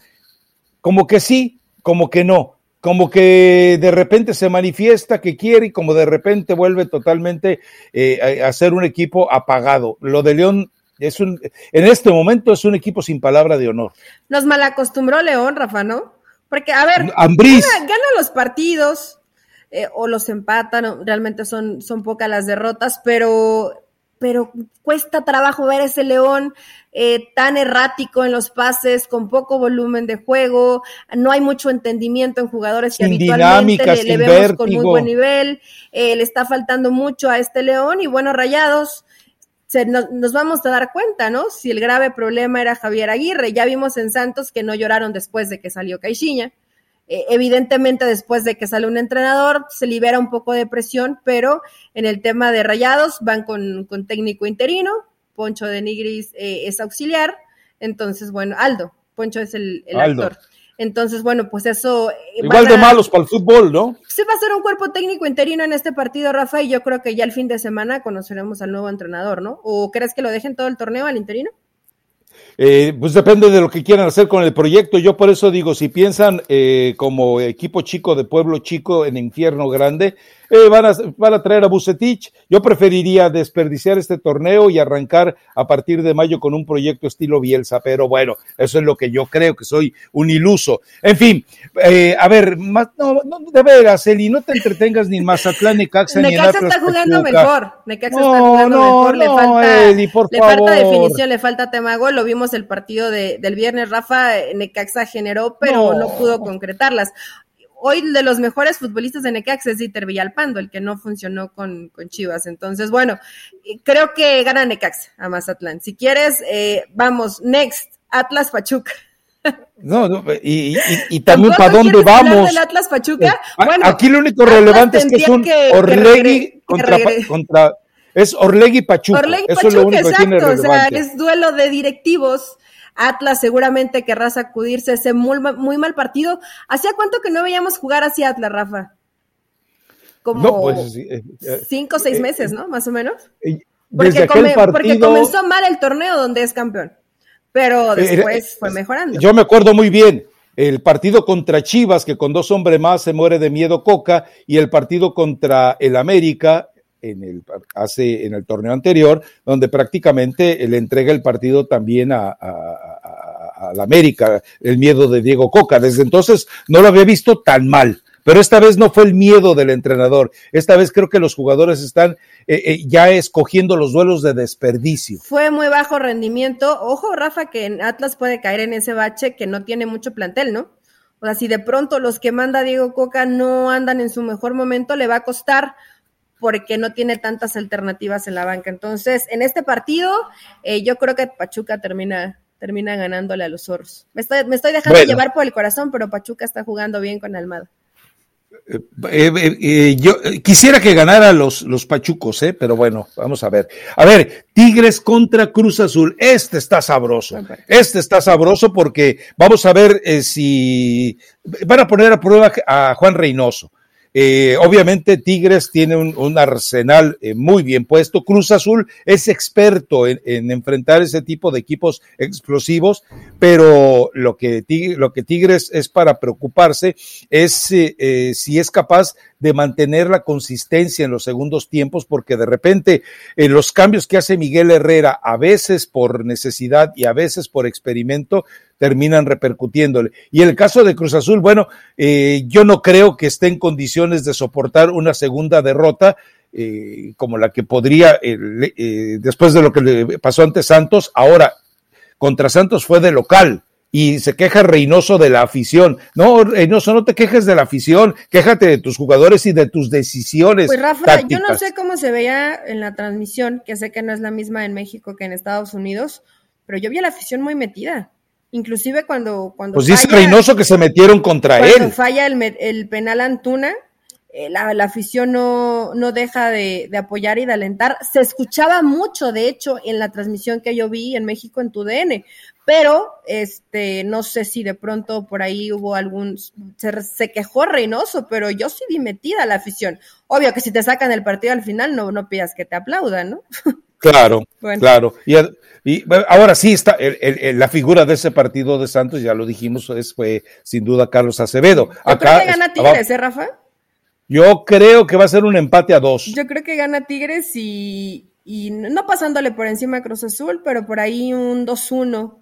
como que sí, como que no. Como que de repente se manifiesta que quiere y como de repente vuelve totalmente eh, a ser un equipo apagado. Lo de León es un, en este momento es un equipo sin palabra de honor. Nos malacostumbró León, Rafa, ¿no? Porque, a ver, gana, los partidos eh, o los empatan, realmente son, son pocas las derrotas, pero, pero cuesta trabajo ver ese León eh, tan errático en los pases, con poco volumen de juego, no hay mucho entendimiento en jugadores que habitualmente le, vemos con muy buen nivel, eh, le está faltando mucho a este León y bueno, Rayados nos, vamos a dar cuenta, ¿no? Si el grave problema era Javier Aguirre. Ya vimos en Santos que no lloraron después de que salió Caixinha. Eh, evidentemente, después de que sale un entrenador, se libera un poco de presión, pero en el tema de rayados van con, técnico interino. Poncho de Nigris eh, es auxiliar. Entonces, bueno, Aldo. Poncho es el, actor. Entonces, bueno, pues eso. Eh, Igual de malos para el fútbol, ¿no? Se va a ser un cuerpo técnico interino en este partido, Rafa, y yo creo que ya el fin de semana conoceremos al nuevo entrenador, ¿no? ¿O crees que lo dejen todo el torneo al interino? Eh, pues depende de lo que quieran hacer con el proyecto. Yo por eso digo, si piensan eh, como equipo chico de pueblo chico en infierno grande, eh, van, a, van a traer a Bucetich. Yo preferiría desperdiciar este torneo y arrancar a partir de mayo con un proyecto estilo Bielsa, pero bueno, eso es lo que yo creo, que soy un iluso. En fin, eh, a ver, más, no, no, de veras, Eli, no te entretengas ni en Mazatlán, ni Caxa, ni en Necaxa está jugando mejor, Necaxa está jugando mejor, le falta, le falta definición, le falta tema gol, lo vimos el partido de, del viernes, Rafa, Necaxa generó, pero no pudo concretarlas hoy de los mejores futbolistas de Necaxa es Dieter Villalpando, el que no funcionó con, Chivas. Entonces, bueno, creo que gana Necaxa a Mazatlán. Si quieres, eh, vamos, next, Atlas Pachuca. No, no y, y, también para dónde vamos. Del Atlas Pachuca? Eh, bueno, aquí lo único relevante es que es un Orlegui contra, contra, es Orlegui Pachuca. Orlegui Eso es lo único exacto, que tiene o sea, es duelo de directivos Atlas seguramente querrá sacudirse ese muy, muy mal partido. ¿Hacía cuánto que no veíamos jugar así Atlas, Rafa? Como pues, eh, eh, cinco o seis eh, meses, ¿no? Más o menos. Porque, porque, comenzó mal el torneo donde es campeón, pero después fue mejorando. Yo me acuerdo muy bien, el partido contra Chivas, que con dos hombres más se muere de miedo Coca, y el partido contra el América, en el, hace, en el torneo anterior, donde prácticamente le entrega el partido también a, a, la América, el miedo de Diego Coca. Desde entonces no lo había visto tan mal. Pero esta vez no fue el miedo del entrenador. Esta vez creo que los jugadores están eh, eh, ya escogiendo los duelos de desperdicio. Fue muy bajo rendimiento. Ojo, Rafa, que Atlas puede caer en ese bache que no tiene mucho plantel, ¿no? O sea, si de pronto los que manda Diego Coca no andan en su mejor momento, le va a costar porque no tiene tantas alternativas en la banca. Entonces, en este partido, eh, yo creo que Pachuca termina, termina ganándole a los zorros. Me estoy, me estoy dejando llevar por el corazón, pero Pachuca está jugando bien con Almada. Eh, eh, yo quisiera que ganara los, los pachucos, ¿eh? pero bueno, vamos a ver. A ver, Tigres contra Cruz Azul. Este está sabroso. Este está sabroso porque vamos a ver si van a poner a prueba a Juan Reynoso. Eh, obviamente Tigres tiene un, arsenal eh, muy bien puesto. Cruz Azul es experto en, enfrentar ese tipo de equipos explosivos, pero lo que, lo que Tigres es para preocuparse es eh, si es capaz de mantener la consistencia en los segundos tiempos, porque de repente los cambios que hace Miguel Herrera, a veces por necesidad y a veces por experimento, terminan repercutiéndole. Y el caso de Cruz Azul, bueno, eh, yo no creo que esté en condiciones de soportar una segunda derrota. Eh, como la que podría, eh, después de lo que le pasó ante Santos, ahora contra Santos fue de local, y se queja Reynoso de la afición. No, Reynoso, no te quejes de la afición, quéjate de tus jugadores y de tus decisiones. Pues Rafa, yo no sé cómo se veía en la transmisión, que sé que no es la misma en México que en Estados Unidos, pero yo vi a la afición muy metida. Inclusive cuando... cuando pues dice Reynoso que se metieron contra cuando él. falla el, el penal Antuna, eh, la, afición no, no deja de, apoyar y de alentar. Se escuchaba mucho, de hecho, en la transmisión que yo vi en México en tu DN, pero este, no sé si de pronto por ahí hubo algún, se, se, quejó Reynoso, pero yo sí vi metida la afición. Obvio que si te sacan el partido al final, no, no pidas que te aplaudan, ¿no? Claro, claro. Y, y, ahora sí está el, la figura de ese partido de Santos, ya lo dijimos, es, fue sin duda Carlos Acevedo. Yo creo que gana Tigres, ¿eh, Rafa? Yo creo que va a ser un empate a dos. Yo creo que gana Tigres y, y no pasándole por encima a Cruz Azul, pero por ahí un 2-1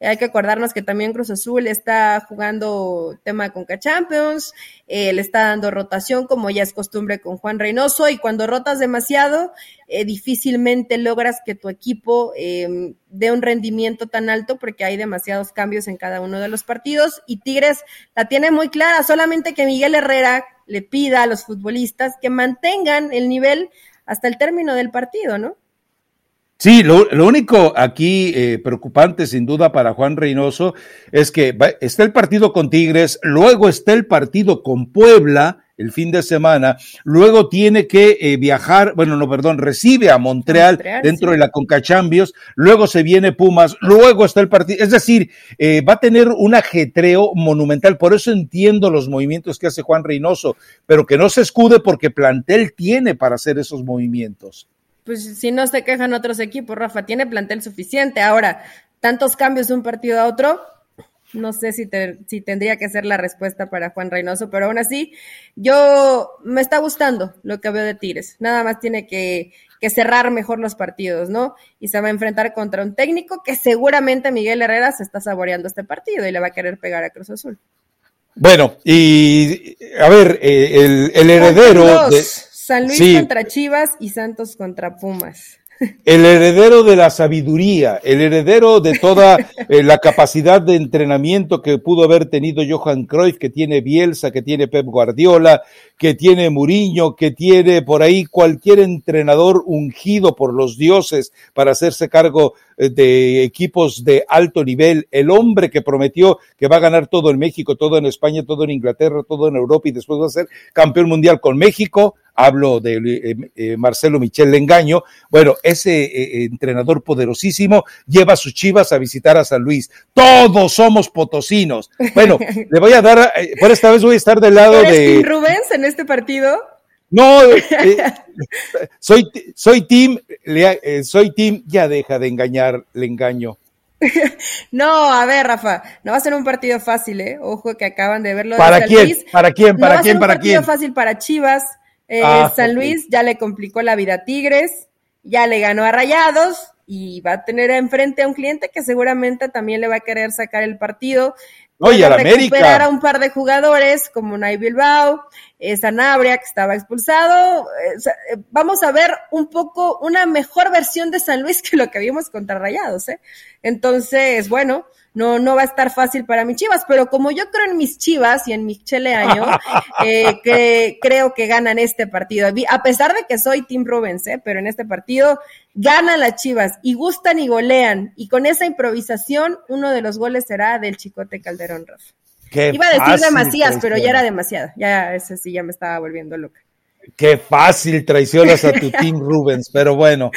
hay que acordarnos que también Cruz Azul está jugando tema con Champions, eh, le está dando rotación como ya es costumbre con Juan Reynoso y cuando rotas demasiado, eh, difícilmente logras que tu equipo em, dé un rendimiento tan alto porque hay demasiados cambios en cada uno de los partidos y Tigres la tiene muy clara, solamente que Miguel Herrera le pida a los futbolistas que mantengan el nivel hasta el término del partido, ¿no? Sí, lo, único aquí eh, preocupante sin duda para Juan Reynoso es que está el partido con Tigres, luego está el partido con Puebla el fin de semana, luego tiene que eh, viajar, bueno, no, perdón, recibe a Montreal, dentro de la Concachambios, luego se viene Pumas, luego está el partido, es decir, eh, va a tener un ajetreo monumental, por eso entiendo los movimientos que hace Juan Reynoso, pero que no se escude porque plantel tiene para hacer esos movimientos pues si no se quejan otros equipos, Rafa, tiene plantel suficiente. Ahora, tantos cambios de un partido a otro, no sé si, si tendría que ser la respuesta para Juan Reynoso, pero aún así, yo me está gustando lo que veo de Tigres. Nada más tiene que, que, cerrar mejor los partidos, ¿no? Y se va a enfrentar contra un técnico que seguramente Miguel Herrera se está saboreando este partido y le va a querer pegar a Cruz Azul. Bueno, y a ver, eh, el, el heredero de San Luis contra Chivas y Santos contra Pumas. El heredero de la sabiduría, el heredero de toda eh, la capacidad de entrenamiento que pudo haber tenido Johan Cruyff, que tiene Bielsa, que tiene Pep Guardiola, que tiene Muriño, que tiene por ahí cualquier entrenador ungido por los dioses para hacerse cargo eh, de equipos de alto nivel, el hombre que prometió que va a ganar todo en México, todo en España, todo en Inglaterra, todo en Europa y después va a ser campeón mundial con México, hablo de eh, eh, Marcelo Michel Lengaño, bueno, ese eh, entrenador poderosísimo lleva a sus chivas a visitar a San Luis. Todos somos potosinos. Bueno, le voy a dar, por esta vez voy a estar del lado de... Rubens en este partido? No, soy, soy Tim, soy Tim, ya deja de engañar, le engaño. No, a ver, Rafa, no va a ser un partido fácil, ¿eh? Ojo que acaban de verlo. ¿Para quién? ¿Para quién? ¿Para quién? ¿Para quién? un partido fácil para Chivas. Eh, ah, San Luis ya le complicó la vida a Tigres, ya le ganó a Rayados y va a tener enfrente a un cliente que seguramente también le va a querer sacar el partido. Oye, a recuperar a un par de jugadores como Nay Bilbao, eh, Sanabria que estaba expulsado. Eh, eh, vamos a ver un poco una mejor versión de San Luis que lo que vimos contra Rayados, ¿eh? Entonces, bueno, no, no va a estar fácil para mis chivas, pero como yo creo en mis chivas y en mi cheleaño, eh, que, creo que ganan este partido. A pesar de que soy Tim Rubens, ¿eh? pero en este partido ganan las chivas y gustan y golean. Y con esa improvisación, uno de los goles será del Chicote Calderón, Rafa. Iba a decir demasiadas, pero ya era demasiado. Ya ese sí ya me estaba volviendo loca. Qué fácil traicionas a tu Tim Rubens, pero bueno.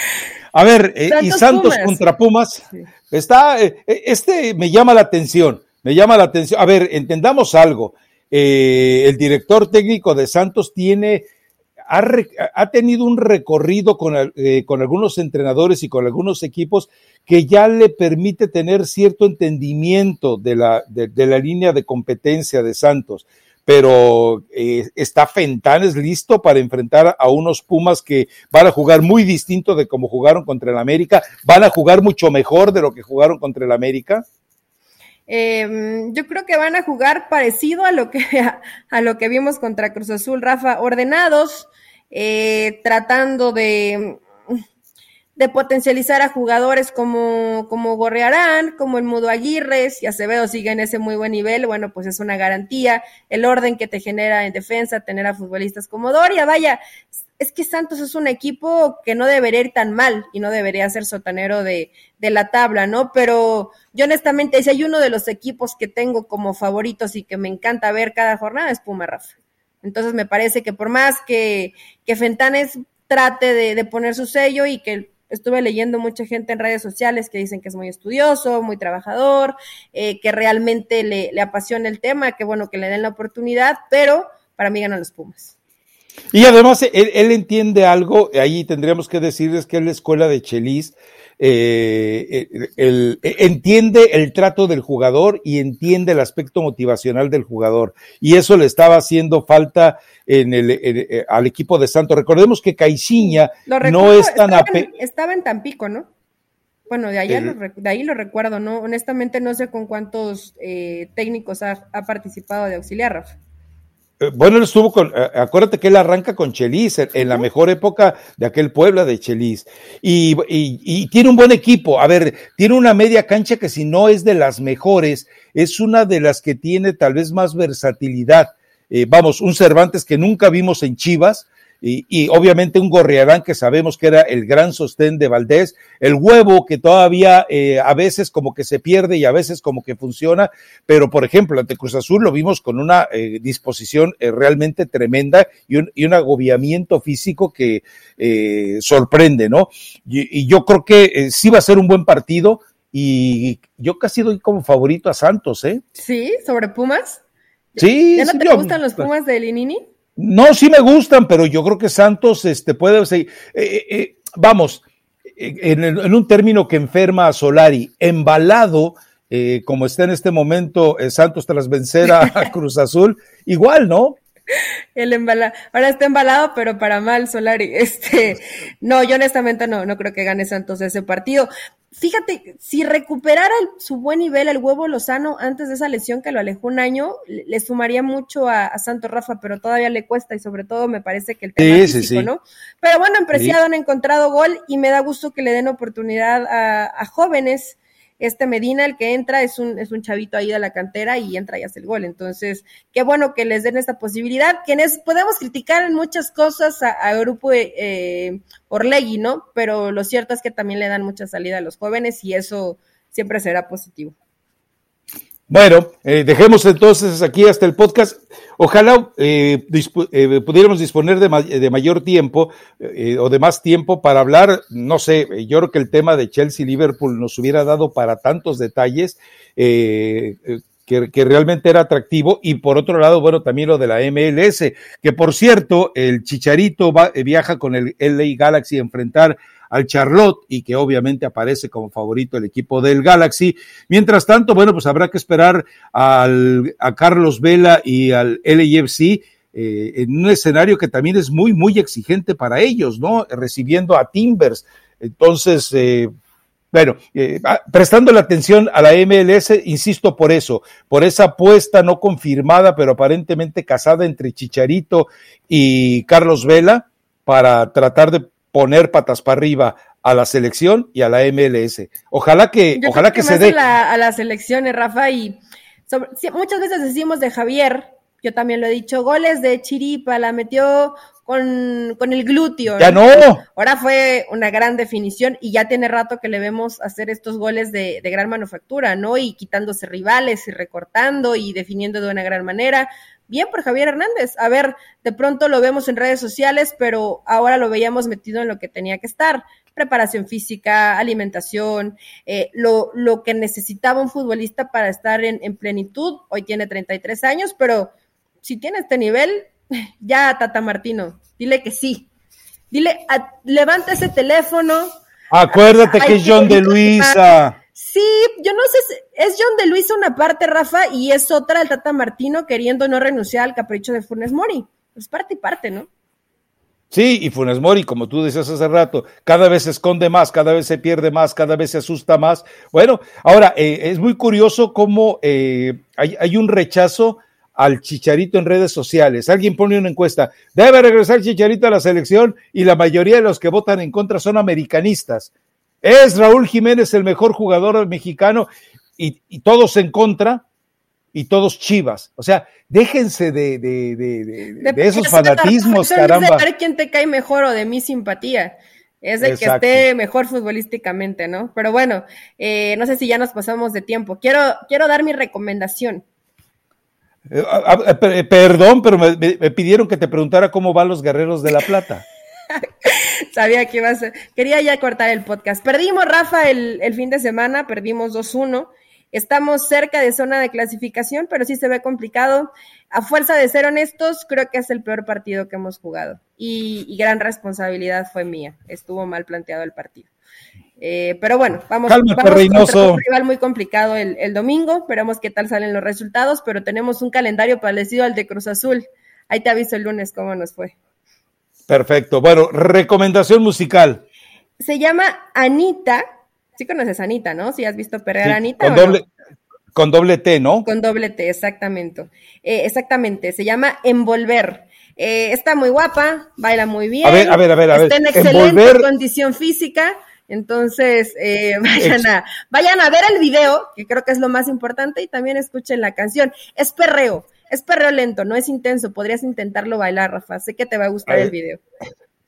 A ver, eh, y Santos contra Pumas. Está, eh, eh, este me llama la atención, me llama la atención. A ver, entendamos algo. eh, el director técnico de Santos tiene ha, tenido un recorrido con, con, algunos entrenadores y con algunos equipos que ya le permite tener cierto entendimiento de la, de, la línea de competencia de Santos. Pero eh, está Fentanes listo para enfrentar a unos Pumas que van a jugar muy distinto de como jugaron contra el América, van a jugar mucho mejor de lo que jugaron contra el América. Em, yo creo que van a jugar parecido a lo que a, lo que vimos contra Cruz Azul, Rafa, ordenados, eh, tratando de, de potencializar a jugadores como, como Gorrearán, como el Mudo Aguirre, si Acevedo sigue en ese muy buen nivel, bueno, pues es una garantía, el orden que te genera en defensa, tener a futbolistas como Doria, vaya, es que Santos es un equipo que no debería ir tan mal y no debería ser sotanero de, de la tabla, ¿no? Pero yo honestamente, si hay uno de los equipos que tengo como favoritos y que me encanta ver cada jornada, es Puma Rafa. Entonces me parece que por más que, que Fentanes trate de, poner su sello y que estuve leyendo mucha gente en redes sociales que dicen que es muy estudioso, muy trabajador, eh, que realmente le, apasiona el tema, que bueno, que le den la oportunidad, pero para mí ganan los Pumas. Y además él, entiende algo, ahí tendríamos que decirles que es la escuela de Chelis, eh, el, entiende el trato del jugador y entiende el aspecto motivacional del jugador. Y eso le estaba haciendo falta en el, eh, al equipo de Santos. Recordemos que Caixinha no es tan... Estaba en, estaba en Tampico, ¿no? Bueno, de, allá de ahí lo recuerdo, ¿no? Honestamente no sé con cuántos eh, técnicos ha, ha, participado de auxiliar, Rafa. Eh, bueno, él estuvo con, eh, acuérdate que él arranca con Chelis, en, la mejor época de aquel Puebla de Chelis. Y, y, tiene un buen equipo. A ver, tiene una media cancha que si no es de las mejores, es una de las que tiene tal vez más versatilidad. Eh, vamos, un Cervantes que nunca vimos en Chivas, y, obviamente un Gorriarán que sabemos que era el gran sostén de Valdés, el huevo que todavía eh, a veces como que se pierde y a veces como que funciona, pero por ejemplo ante Cruz Azul lo vimos con una eh, disposición eh, realmente tremenda y un, y un, agobiamiento físico que sorprende, ¿no? Y, yo creo que sí va a ser un buen partido y yo casi doy como favorito a Santos, ¿eh? Sí, sobre Pumas. Sí. ¿Ya no te gustan los Pumas de Linini? No, sí me gustan, pero yo creo que Santos este, puede seguir. Eh, eh, eh, vamos, en, un término que enferma a Solari, embalado, como está en este momento Santos tras vencer a, Cruz Azul, igual, ¿no? El embalado, ahora está embalado, pero para mal Solari. Este, no, yo honestamente no, no creo que gane Santos ese partido fíjate, si recuperara su buen nivel el huevo Lozano antes de esa lesión que lo alejó un año, le, sumaría mucho a, Santos Rafa, pero todavía le cuesta y sobre todo me parece que el tema físico, ¿no? Pero bueno, en Preciado han encontrado gol y me da gusto que le den oportunidad a jóvenes este Medina, el que entra, es un, es un chavito ahí de la cantera y entra y hace el gol. Entonces, qué bueno que les den esta posibilidad. Quienes podemos criticar en muchas cosas a, Grupo eh, Orlegui, ¿no? Pero lo cierto es que también le dan mucha salida a los jóvenes y eso siempre será positivo. Bueno, eh, dejemos entonces aquí hasta el podcast. Ojalá eh, eh, pudiéramos disponer de, mayor tiempo o de más tiempo para hablar, no sé, yo creo que el tema de Chelsea-Liverpool nos hubiera dado para tantos detalles que, que, realmente era atractivo. Y por otro lado, bueno, también lo de la MLS, que por cierto, el Chicharito va, viaja con el LA Galaxy a enfrentar al Charlotte y que obviamente aparece como favorito el equipo del Galaxy. Mientras tanto, bueno, pues habrá que esperar al, a Carlos Vela y al LAFC eh, en un escenario que también es muy, muy exigente para ellos, ¿no? Recibiendo a Timbers. Entonces, eh, bueno, eh, ah, prestando la atención a la MLS, insisto por eso, por esa apuesta no confirmada, pero aparentemente casada entre Chicharito y Carlos Vela para tratar de poner patas para arriba a la selección y a la MLS. Ojalá que, ojalá que, se dé. A la, selección, Rafa, y muchas veces decimos de Javier, yo también lo he dicho, goles de Chiripa, la metió con, con el glúteo. Ya no. Ahora fue una gran definición y ya tiene rato que le vemos hacer estos goles de, de gran manufactura, ¿no? Y quitándose rivales y recortando y definiendo de una gran manera bien por Javier Hernández. A ver, de pronto lo vemos en redes sociales, pero ahora lo veíamos metido en lo que tenía que estar. Preparación física, alimentación, eh, lo, lo, que necesitaba un futbolista para estar en, en, plenitud. Hoy tiene 33 años, pero si tiene este nivel, ya Tata Martino, dile que sí. Dile, levanta ese teléfono. Acuérdate que es John de Luisa. Sí, yo no sé, es John de Luisa una parte, Rafa, y es otra el Tata Martino queriendo no renunciar al capricho de Funes Mori. Es parte y parte, ¿no? Sí, y Funes Mori, como tú decías hace rato, cada vez se esconde más, cada vez se pierde más, cada vez se asusta más. Bueno, ahora, eh, es muy curioso cómo eh, hay, hay, un rechazo al Chicharito en redes sociales. Alguien pone una encuesta, debe regresar Chicharito a la selección y la mayoría de los que votan en contra son americanistas. ¿Es Raúl Jiménez el mejor jugador mexicano? Y, todos en contra y todos chivas. O sea, déjense de, de, de, de esos fanatismos, caramba. Es de quién te cae mejor o de mi simpatía. Es de que esté mejor futbolísticamente, ¿no? Pero bueno, eh, no sé si ya nos pasamos de tiempo. Quiero, quiero dar mi recomendación. Eh, perdón, pero me, pidieron que te preguntara cómo van los guerreros de la plata. Sabía que iba a ser. Quería ya cortar el podcast. Perdimos, Rafa, el, fin de semana, perdimos 2-1. Estamos cerca de zona de clasificación, pero sí se ve complicado. A fuerza de ser honestos, creo que es el peor partido que hemos jugado. Y, gran responsabilidad fue mía. Estuvo mal planteado el partido. Eh, pero bueno, vamos, Cálmate, vamos un rival muy complicado el, el domingo. Veremos qué tal salen los resultados, pero tenemos un calendario parecido al de Cruz Azul. Ahí te aviso el lunes cómo nos fue. Perfecto. Bueno, recomendación musical. Se llama Anita. Sí conoces a Anita, ¿no? Si has visto perrear a Anita. Con doble, con doble T, ¿no? Con doble T, exactamente. Eh, exactamente. Se llama Envolver. Eh, está muy guapa, baila muy bien. A ver, a ver, a ver. Está en excelente condición física. Entonces, eh, vayan, a, vayan a ver el video, que creo que es lo más importante, y también escuchen la canción. Es perreo. Es perreo lento, no es intenso. Podrías intentarlo bailar, Rafa. Sé que te va a gustar el video.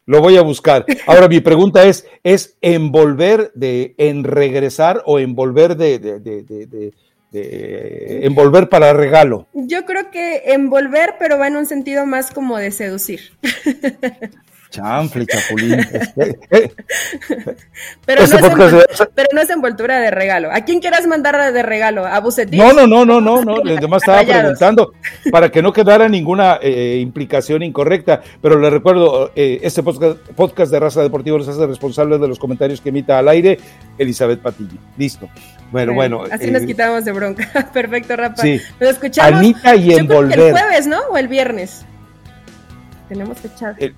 Lo voy a buscar. Ahora mi pregunta es, ¿es envolver de en regresar o envolver de, de, de, de, de envolver para regalo? Yo creo que envolver, pero va en un sentido más como de seducir. Chanfle, chapulín. pero, no es pero, no es envoltura de regalo. ¿A quién quieras mandar de regalo? ¿A Bucetín? No, no, no, no, no, no. Además estaba preguntando para que no quedara ninguna eh, implicación incorrecta. Pero le recuerdo, eh, este podcast, de Raza Deportiva nos hace responsable de los comentarios que emita al aire Elizabeth Patillo. Listo. Bueno, bueno. así nos eh, quitamos de bronca. Perfecto, Rafa. Sí. Nos escuchamos. Anita y envolver. el jueves, ¿no? O el viernes. Tenemos fecha. El,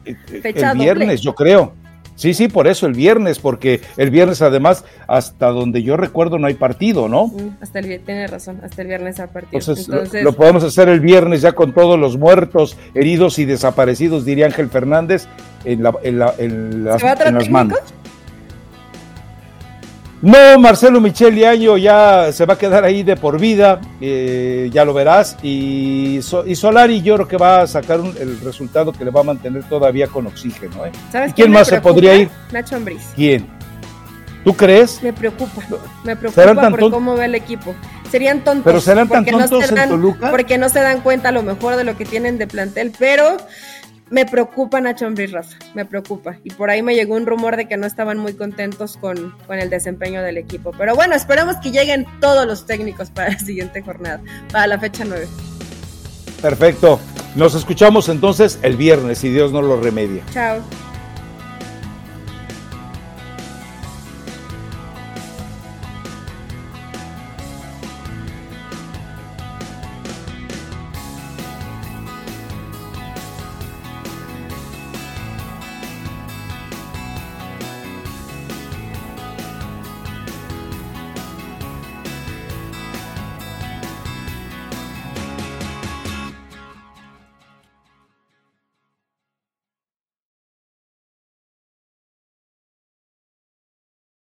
viernes, yo creo. Sí, sí, por eso el viernes, porque el viernes además, hasta donde yo recuerdo, no hay partido, ¿no? Hasta el tiene razón, hasta el viernes hay partido. Entonces, lo, podemos hacer el viernes ya con todos los muertos, heridos y desaparecidos, diría Ángel Fernández, en, la, en, la, en, las, en las manos. No, Marcelo Micheli Año ya se va a quedar ahí de por vida, eh, ya lo verás. Y, y, Solari yo creo que va a sacar el resultado que le va a mantener todavía con oxígeno. ¿eh? ¿Sabes quién, más se podría ir? Nacho Ambriz. ¿Quién? ¿Tú crees? Me preocupa, me preocupa por cómo ve el equipo. Serían tontos. Pero serán tan tontos en Toluca. Porque no se dan cuenta a lo mejor de lo que tienen de plantel, pero me preocupa Nacho Ambriz Rafa, me preocupa. Y por ahí me llegó un rumor de que no estaban muy contentos con, con, el desempeño del equipo. Pero bueno, esperemos que lleguen todos los técnicos para la siguiente jornada, para la fecha 9. Perfecto. Nos escuchamos entonces el viernes, si Dios no lo remedia. Chao.